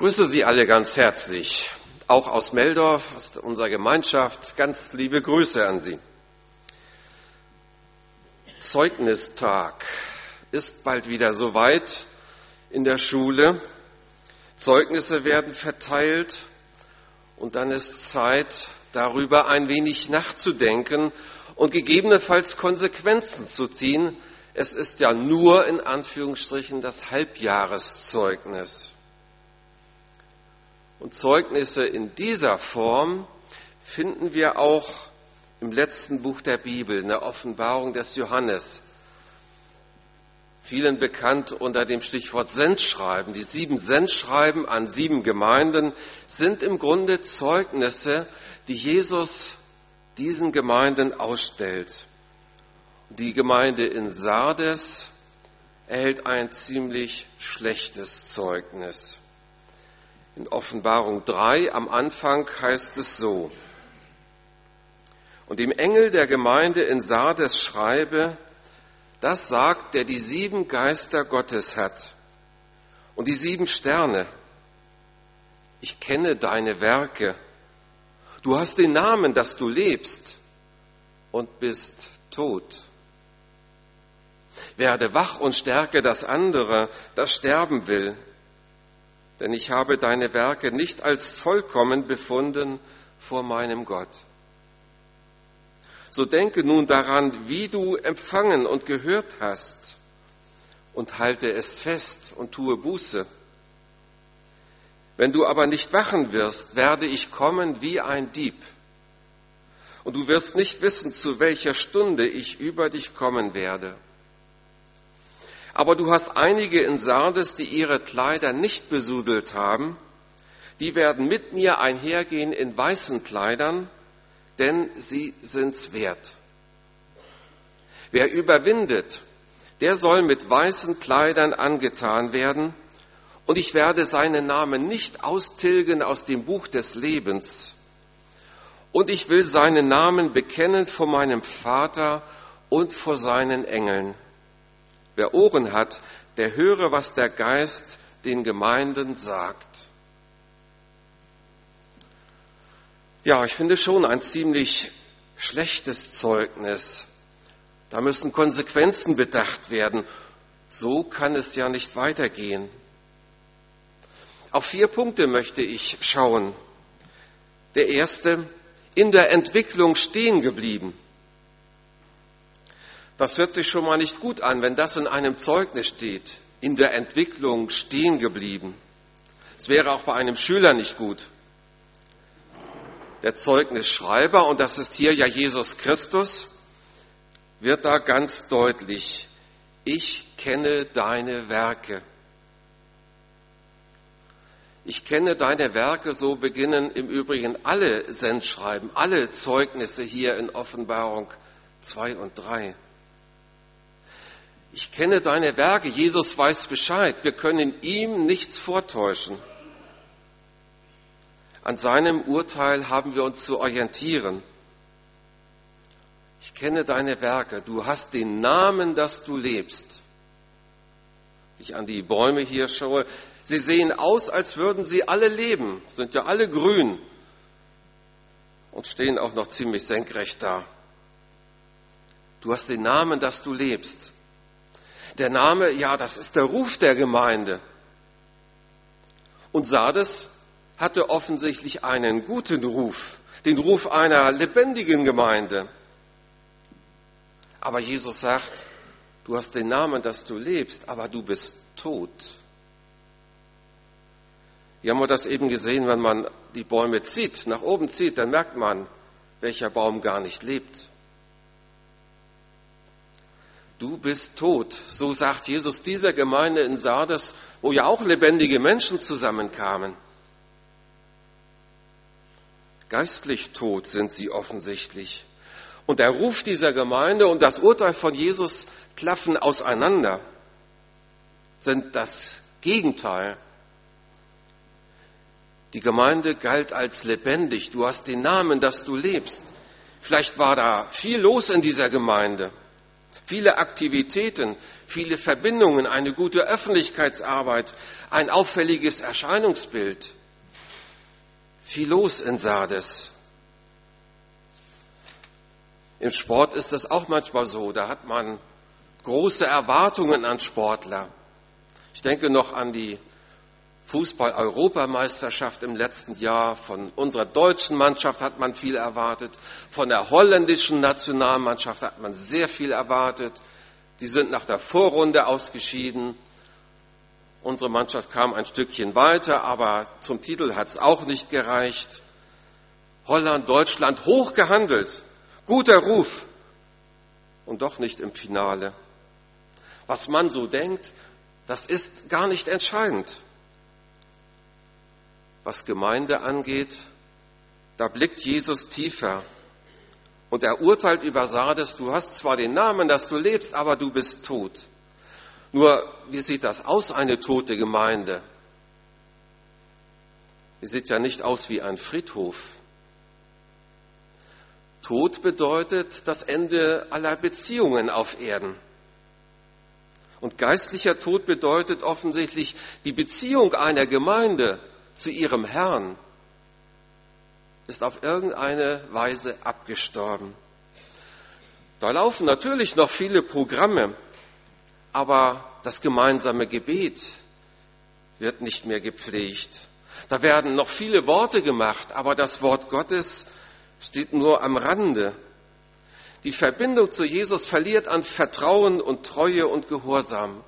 grüße Sie alle ganz herzlich, auch aus Meldorf, aus unserer Gemeinschaft. Ganz liebe Grüße an Sie. Zeugnistag ist bald wieder soweit in der Schule. Zeugnisse werden verteilt und dann ist Zeit, darüber ein wenig nachzudenken und gegebenenfalls Konsequenzen zu ziehen. Es ist ja nur in Anführungsstrichen das Halbjahreszeugnis. Und Zeugnisse in dieser Form finden wir auch im letzten Buch der Bibel, in der Offenbarung des Johannes. Vielen bekannt unter dem Stichwort Sendschreiben. Die sieben Sendschreiben an sieben Gemeinden sind im Grunde Zeugnisse, die Jesus diesen Gemeinden ausstellt. Die Gemeinde in Sardes erhält ein ziemlich schlechtes Zeugnis. In Offenbarung 3 am Anfang heißt es so, und dem Engel der Gemeinde in Sardes schreibe, das sagt, der die sieben Geister Gottes hat und die sieben Sterne. Ich kenne deine Werke. Du hast den Namen, dass du lebst und bist tot. Werde wach und stärke das andere, das sterben will denn ich habe deine Werke nicht als vollkommen befunden vor meinem Gott. So denke nun daran, wie du empfangen und gehört hast, und halte es fest und tue Buße. Wenn du aber nicht wachen wirst, werde ich kommen wie ein Dieb. Und du wirst nicht wissen, zu welcher Stunde ich über dich kommen werde. Aber du hast einige in Sardes, die ihre Kleider nicht besudelt haben. Die werden mit mir einhergehen in weißen Kleidern, denn sie sind's wert. Wer überwindet, der soll mit weißen Kleidern angetan werden, und ich werde seinen Namen nicht austilgen aus dem Buch des Lebens. Und ich will seinen Namen bekennen vor meinem Vater und vor seinen Engeln. Wer Ohren hat, der höre, was der Geist den Gemeinden sagt. Ja, ich finde schon ein ziemlich schlechtes Zeugnis. Da müssen Konsequenzen bedacht werden. So kann es ja nicht weitergehen. Auf vier Punkte möchte ich schauen. Der erste, in der Entwicklung stehen geblieben. Das hört sich schon mal nicht gut an, wenn das in einem Zeugnis steht, in der Entwicklung stehen geblieben. Es wäre auch bei einem Schüler nicht gut. Der Zeugnisschreiber, und das ist hier ja Jesus Christus, wird da ganz deutlich, ich kenne deine Werke. Ich kenne deine Werke, so beginnen im Übrigen alle Sendschreiben, alle Zeugnisse hier in Offenbarung 2 und 3. Ich kenne deine Werke, Jesus weiß Bescheid, wir können ihm nichts vortäuschen. An seinem Urteil haben wir uns zu orientieren. Ich kenne deine Werke, du hast den Namen, dass du lebst. Ich an die Bäume hier schaue, sie sehen aus, als würden sie alle leben, sind ja alle grün und stehen auch noch ziemlich senkrecht da. Du hast den Namen, dass du lebst. Der Name, ja, das ist der Ruf der Gemeinde. Und Sardes hatte offensichtlich einen guten Ruf, den Ruf einer lebendigen Gemeinde. Aber Jesus sagt, du hast den Namen, dass du lebst, aber du bist tot. Hier haben wir das eben gesehen, wenn man die Bäume zieht, nach oben zieht, dann merkt man, welcher Baum gar nicht lebt du bist tot. So sagt Jesus dieser Gemeinde in Sardes, wo ja auch lebendige Menschen zusammenkamen. Geistlich tot sind sie offensichtlich. Und der Ruf dieser Gemeinde und das Urteil von Jesus klaffen auseinander, sind das Gegenteil. Die Gemeinde galt als lebendig. Du hast den Namen, dass du lebst. Vielleicht war da viel los in dieser Gemeinde. Viele Aktivitäten, viele Verbindungen, eine gute Öffentlichkeitsarbeit, ein auffälliges Erscheinungsbild. Viel los in Sardes. Im Sport ist das auch manchmal so. Da hat man große Erwartungen an Sportler. Ich denke noch an die Fußball-Europameisterschaft im letzten Jahr. Von unserer deutschen Mannschaft hat man viel erwartet. Von der holländischen Nationalmannschaft hat man sehr viel erwartet. Die sind nach der Vorrunde ausgeschieden. Unsere Mannschaft kam ein Stückchen weiter, aber zum Titel hat es auch nicht gereicht. Holland, Deutschland hoch gehandelt. Guter Ruf. Und doch nicht im Finale. Was man so denkt, das ist gar nicht entscheidend was Gemeinde angeht, da blickt Jesus tiefer und er urteilt über Sardes, du hast zwar den Namen, dass du lebst, aber du bist tot. Nur, wie sieht das aus, eine tote Gemeinde? Die sieht ja nicht aus wie ein Friedhof. Tod bedeutet das Ende aller Beziehungen auf Erden. Und geistlicher Tod bedeutet offensichtlich die Beziehung einer Gemeinde zu ihrem Herrn ist auf irgendeine Weise abgestorben. Da laufen natürlich noch viele Programme, aber das gemeinsame Gebet wird nicht mehr gepflegt. Da werden noch viele Worte gemacht, aber das Wort Gottes steht nur am Rande. Die Verbindung zu Jesus verliert an Vertrauen und Treue und Gehorsam.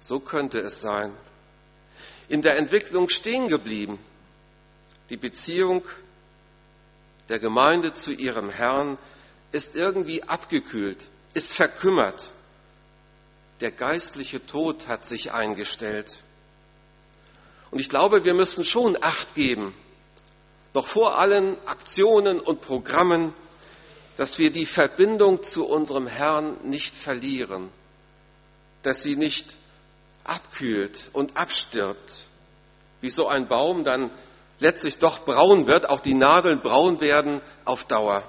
So könnte es sein in der Entwicklung stehen geblieben. Die Beziehung der Gemeinde zu ihrem Herrn ist irgendwie abgekühlt, ist verkümmert. Der geistliche Tod hat sich eingestellt. Und ich glaube, wir müssen schon Acht geben, noch vor allen Aktionen und Programmen, dass wir die Verbindung zu unserem Herrn nicht verlieren, dass sie nicht abkühlt und abstirbt, wie so ein Baum dann letztlich doch braun wird, auch die Nadeln braun werden auf Dauer.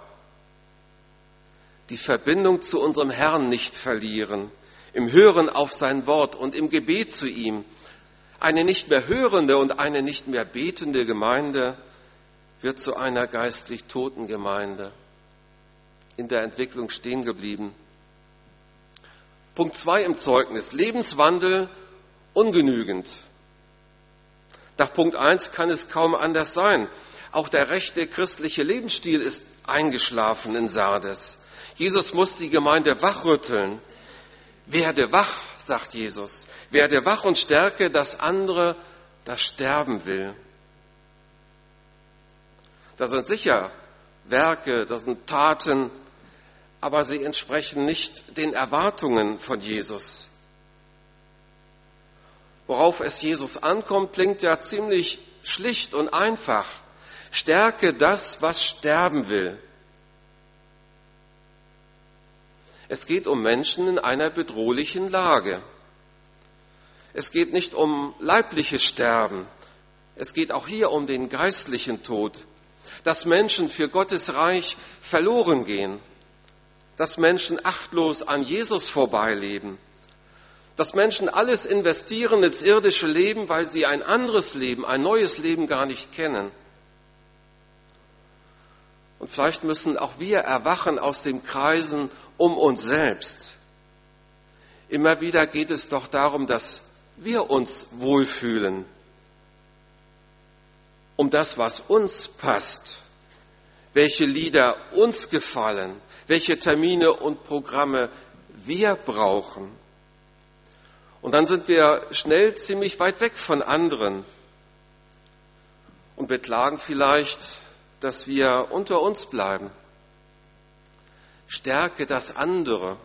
Die Verbindung zu unserem Herrn nicht verlieren, im Hören auf sein Wort und im Gebet zu ihm. Eine nicht mehr hörende und eine nicht mehr betende Gemeinde wird zu einer geistlich toten Gemeinde, in der Entwicklung stehen geblieben. Punkt zwei im Zeugnis. Lebenswandel ungenügend. Nach Punkt 1 kann es kaum anders sein. Auch der rechte christliche Lebensstil ist eingeschlafen in Sardes. Jesus muss die Gemeinde wachrütteln. Werde wach, sagt Jesus. Werde wach und stärke das andere, das sterben will. Das sind sicher Werke, das sind Taten, aber sie entsprechen nicht den Erwartungen von Jesus worauf es Jesus ankommt, klingt ja ziemlich schlicht und einfach. Stärke das, was sterben will. Es geht um Menschen in einer bedrohlichen Lage. Es geht nicht um leibliches Sterben. Es geht auch hier um den geistlichen Tod. Dass Menschen für Gottes Reich verloren gehen. Dass Menschen achtlos an Jesus vorbeileben dass Menschen alles investieren ins irdische Leben, weil sie ein anderes Leben, ein neues Leben gar nicht kennen. Und vielleicht müssen auch wir erwachen aus den Kreisen um uns selbst. Immer wieder geht es doch darum, dass wir uns wohlfühlen, um das, was uns passt, welche Lieder uns gefallen, welche Termine und Programme wir brauchen. Und dann sind wir schnell ziemlich weit weg von anderen und beklagen vielleicht, dass wir unter uns bleiben. Stärke das andere.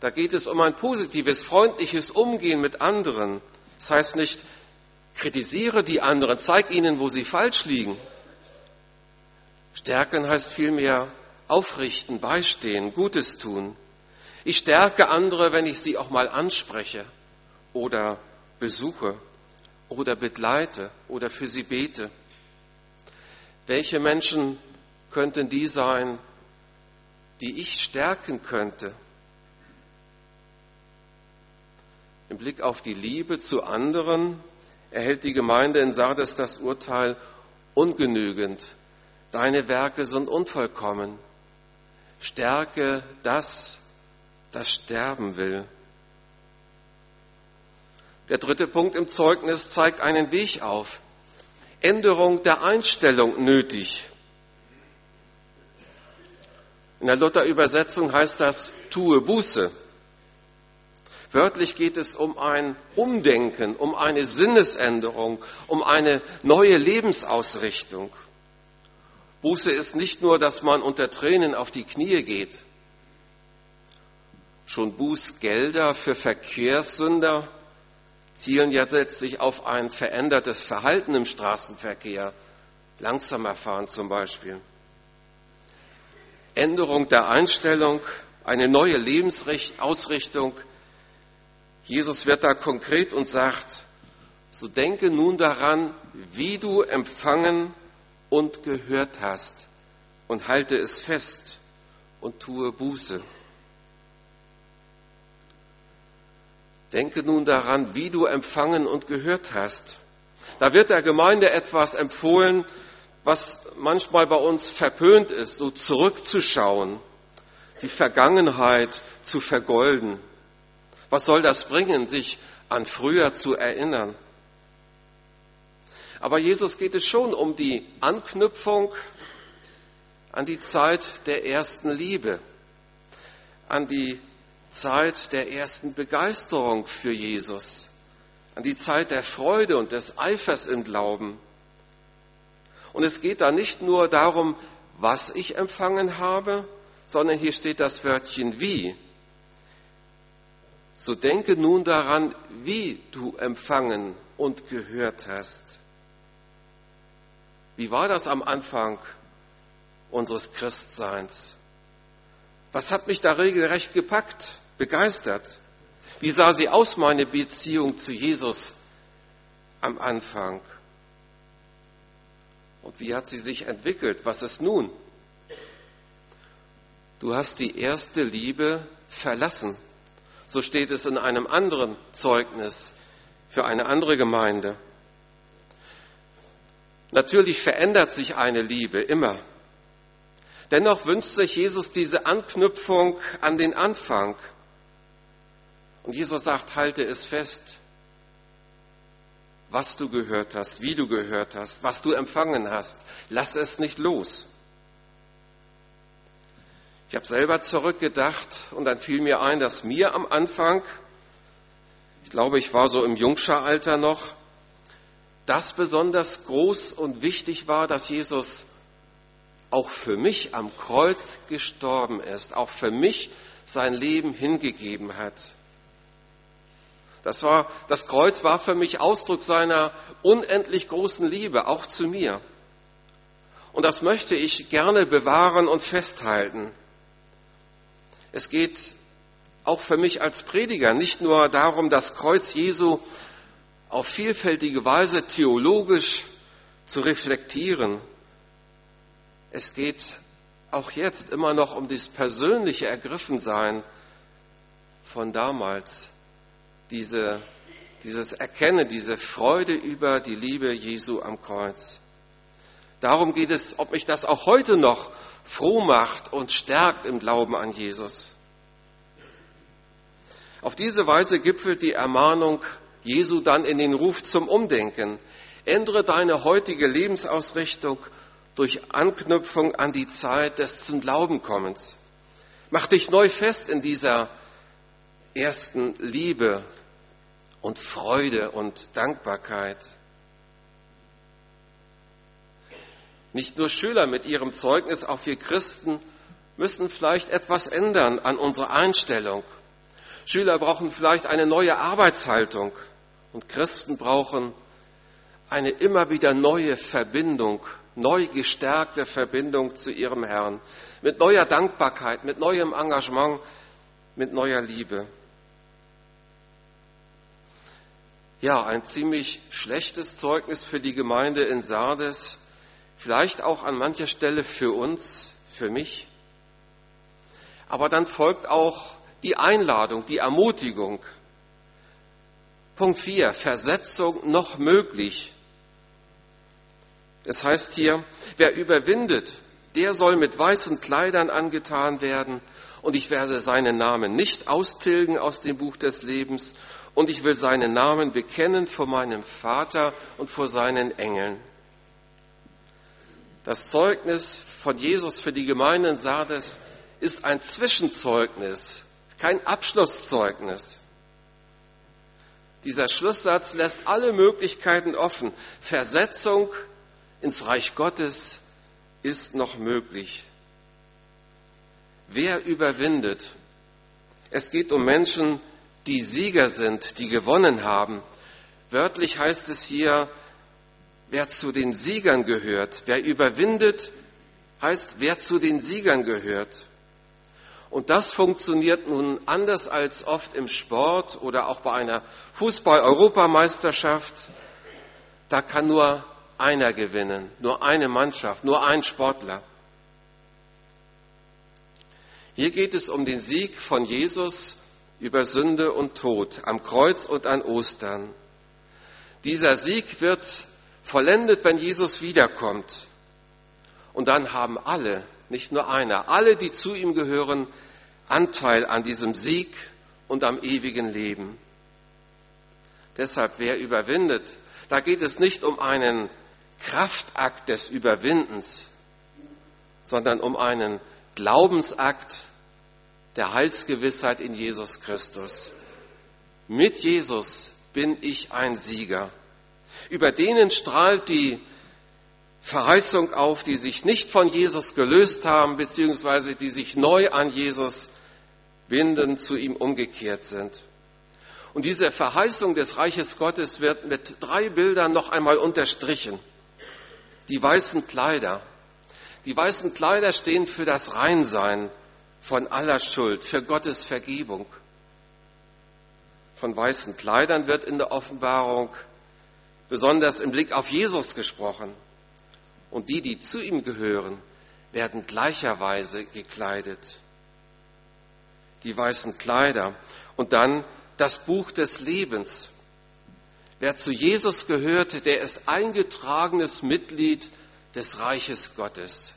Da geht es um ein positives, freundliches Umgehen mit anderen. Das heißt nicht, kritisiere die anderen, zeig ihnen, wo sie falsch liegen. Stärken heißt vielmehr aufrichten, beistehen, Gutes tun. Ich stärke andere, wenn ich sie auch mal anspreche oder besuche oder begleite oder für sie bete. Welche Menschen könnten die sein, die ich stärken könnte. Im Blick auf die Liebe zu anderen erhält die Gemeinde in Sardes das Urteil ungenügend. Deine Werke sind unvollkommen. Stärke das, das sterben will. Der dritte Punkt im Zeugnis zeigt einen Weg auf. Änderung der Einstellung nötig. In der Luther-Übersetzung heißt das, tue Buße. Wörtlich geht es um ein Umdenken, um eine Sinnesänderung, um eine neue Lebensausrichtung. Buße ist nicht nur, dass man unter Tränen auf die Knie geht. Schon Bußgelder für Verkehrssünder zielen ja letztlich auf ein verändertes Verhalten im Straßenverkehr, langsamer fahren zum Beispiel. Änderung der Einstellung, eine neue Lebensausrichtung. Jesus wird da konkret und sagt, so denke nun daran, wie du empfangen und gehört hast und halte es fest und tue Buße. Denke nun daran, wie du empfangen und gehört hast. Da wird der Gemeinde etwas empfohlen, was manchmal bei uns verpönt ist, so zurückzuschauen, die Vergangenheit zu vergolden. Was soll das bringen, sich an früher zu erinnern? Aber Jesus geht es schon um die Anknüpfung an die Zeit der ersten Liebe, an die Zeit der ersten Begeisterung für Jesus, an die Zeit der Freude und des Eifers im Glauben. Und es geht da nicht nur darum, was ich empfangen habe, sondern hier steht das Wörtchen wie. So denke nun daran, wie du empfangen und gehört hast. Wie war das am Anfang unseres Christseins? Was hat mich da regelrecht gepackt? Begeistert. Wie sah sie aus, meine Beziehung zu Jesus am Anfang? Und wie hat sie sich entwickelt? Was ist nun? Du hast die erste Liebe verlassen. So steht es in einem anderen Zeugnis für eine andere Gemeinde. Natürlich verändert sich eine Liebe immer. Dennoch wünscht sich Jesus diese Anknüpfung an den Anfang. Und Jesus sagt, halte es fest, was du gehört hast, wie du gehört hast, was du empfangen hast. Lass es nicht los. Ich habe selber zurückgedacht und dann fiel mir ein, dass mir am Anfang, ich glaube, ich war so im Jungscheralter noch, das besonders groß und wichtig war, dass Jesus auch für mich am Kreuz gestorben ist, auch für mich sein Leben hingegeben hat. Das, war, das Kreuz war für mich Ausdruck seiner unendlich großen Liebe, auch zu mir. Und das möchte ich gerne bewahren und festhalten. Es geht auch für mich als Prediger nicht nur darum, das Kreuz Jesu auf vielfältige Weise theologisch zu reflektieren. Es geht auch jetzt immer noch um das persönliche Ergriffensein von damals diese, dieses Erkennen, diese Freude über die Liebe Jesu am Kreuz. Darum geht es, ob mich das auch heute noch froh macht und stärkt im Glauben an Jesus. Auf diese Weise gipfelt die Ermahnung Jesu dann in den Ruf zum Umdenken. Ändere deine heutige Lebensausrichtung durch Anknüpfung an die Zeit des zum Glauben kommens. Mach dich neu fest in dieser ersten Liebe, und Freude und Dankbarkeit. Nicht nur Schüler mit ihrem Zeugnis, auch wir Christen müssen vielleicht etwas ändern an unserer Einstellung. Schüler brauchen vielleicht eine neue Arbeitshaltung und Christen brauchen eine immer wieder neue Verbindung, neu gestärkte Verbindung zu ihrem Herrn, mit neuer Dankbarkeit, mit neuem Engagement, mit neuer Liebe. Ja, ein ziemlich schlechtes Zeugnis für die Gemeinde in Sardes, vielleicht auch an mancher Stelle für uns, für mich. Aber dann folgt auch die Einladung, die Ermutigung. Punkt 4, Versetzung noch möglich. Es heißt hier, wer überwindet, der soll mit weißen Kleidern angetan werden und ich werde seinen Namen nicht austilgen aus dem Buch des Lebens und ich will seinen Namen bekennen vor meinem Vater und vor seinen Engeln. Das Zeugnis von Jesus für die Gemeinde in Sardes ist ein Zwischenzeugnis, kein Abschlusszeugnis. Dieser Schlusssatz lässt alle Möglichkeiten offen. Versetzung ins Reich Gottes ist noch möglich. Wer überwindet? Es geht um Menschen, die Sieger sind, die gewonnen haben. Wörtlich heißt es hier, wer zu den Siegern gehört. Wer überwindet, heißt, wer zu den Siegern gehört. Und das funktioniert nun anders als oft im Sport oder auch bei einer Fußball-Europameisterschaft. Da kann nur einer gewinnen, nur eine Mannschaft, nur ein Sportler. Hier geht es um den Sieg von Jesus über Sünde und Tod am Kreuz und an Ostern. Dieser Sieg wird vollendet, wenn Jesus wiederkommt. Und dann haben alle nicht nur einer. Alle, die zu ihm gehören, Anteil an diesem Sieg und am ewigen Leben. Deshalb, wer überwindet, da geht es nicht um einen Kraftakt des Überwindens, sondern um einen Glaubensakt der Heilsgewissheit in Jesus Christus. Mit Jesus bin ich ein Sieger. Über denen strahlt die Verheißung auf, die sich nicht von Jesus gelöst haben, beziehungsweise die sich neu an Jesus binden, zu ihm umgekehrt sind. Und diese Verheißung des Reiches Gottes wird mit drei Bildern noch einmal unterstrichen. Die weißen Kleider. Die weißen Kleider stehen für das Reinsein von aller Schuld, für Gottes Vergebung. Von weißen Kleidern wird in der Offenbarung besonders im Blick auf Jesus gesprochen und die, die zu ihm gehören, werden gleicherweise gekleidet. Die weißen Kleider und dann das Buch des Lebens. Wer zu Jesus gehörte, der ist eingetragenes Mitglied des Reiches Gottes.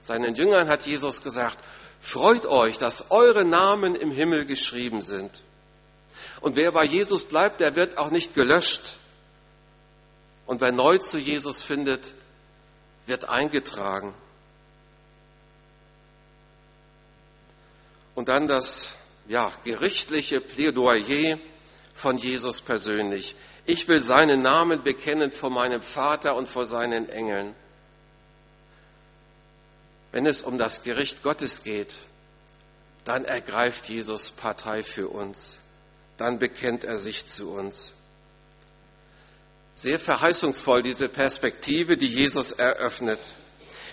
Seinen Jüngern hat Jesus gesagt, freut euch, dass eure Namen im Himmel geschrieben sind. Und wer bei Jesus bleibt, der wird auch nicht gelöscht. Und wer neu zu Jesus findet, wird eingetragen. Und dann das ja, gerichtliche Plädoyer von Jesus persönlich. Ich will seinen Namen bekennen vor meinem Vater und vor seinen Engeln. Wenn es um das Gericht Gottes geht, dann ergreift Jesus Partei für uns. Dann bekennt er sich zu uns. Sehr verheißungsvoll diese Perspektive, die Jesus eröffnet.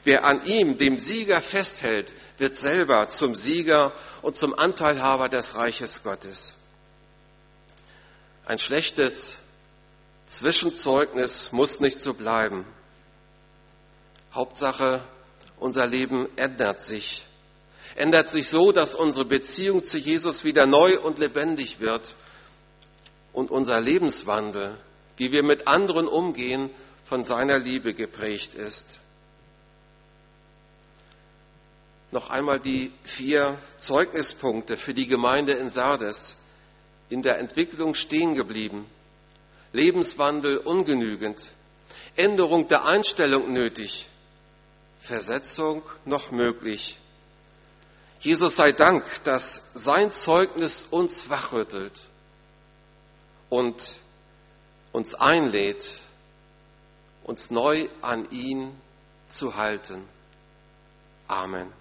Wer an ihm, dem Sieger, festhält, wird selber zum Sieger und zum Anteilhaber des Reiches Gottes. Ein schlechtes Zwischenzeugnis muss nicht so bleiben. Hauptsache, unser Leben ändert sich. Ändert sich so, dass unsere Beziehung zu Jesus wieder neu und lebendig wird und unser Lebenswandel wie wir mit anderen umgehen, von seiner Liebe geprägt ist. Noch einmal die vier Zeugnispunkte für die Gemeinde in Sardes. In der Entwicklung stehen geblieben, Lebenswandel ungenügend, Änderung der Einstellung nötig, Versetzung noch möglich. Jesus sei Dank, dass sein Zeugnis uns wachrüttelt und uns einlädt, uns neu an ihn zu halten. Amen.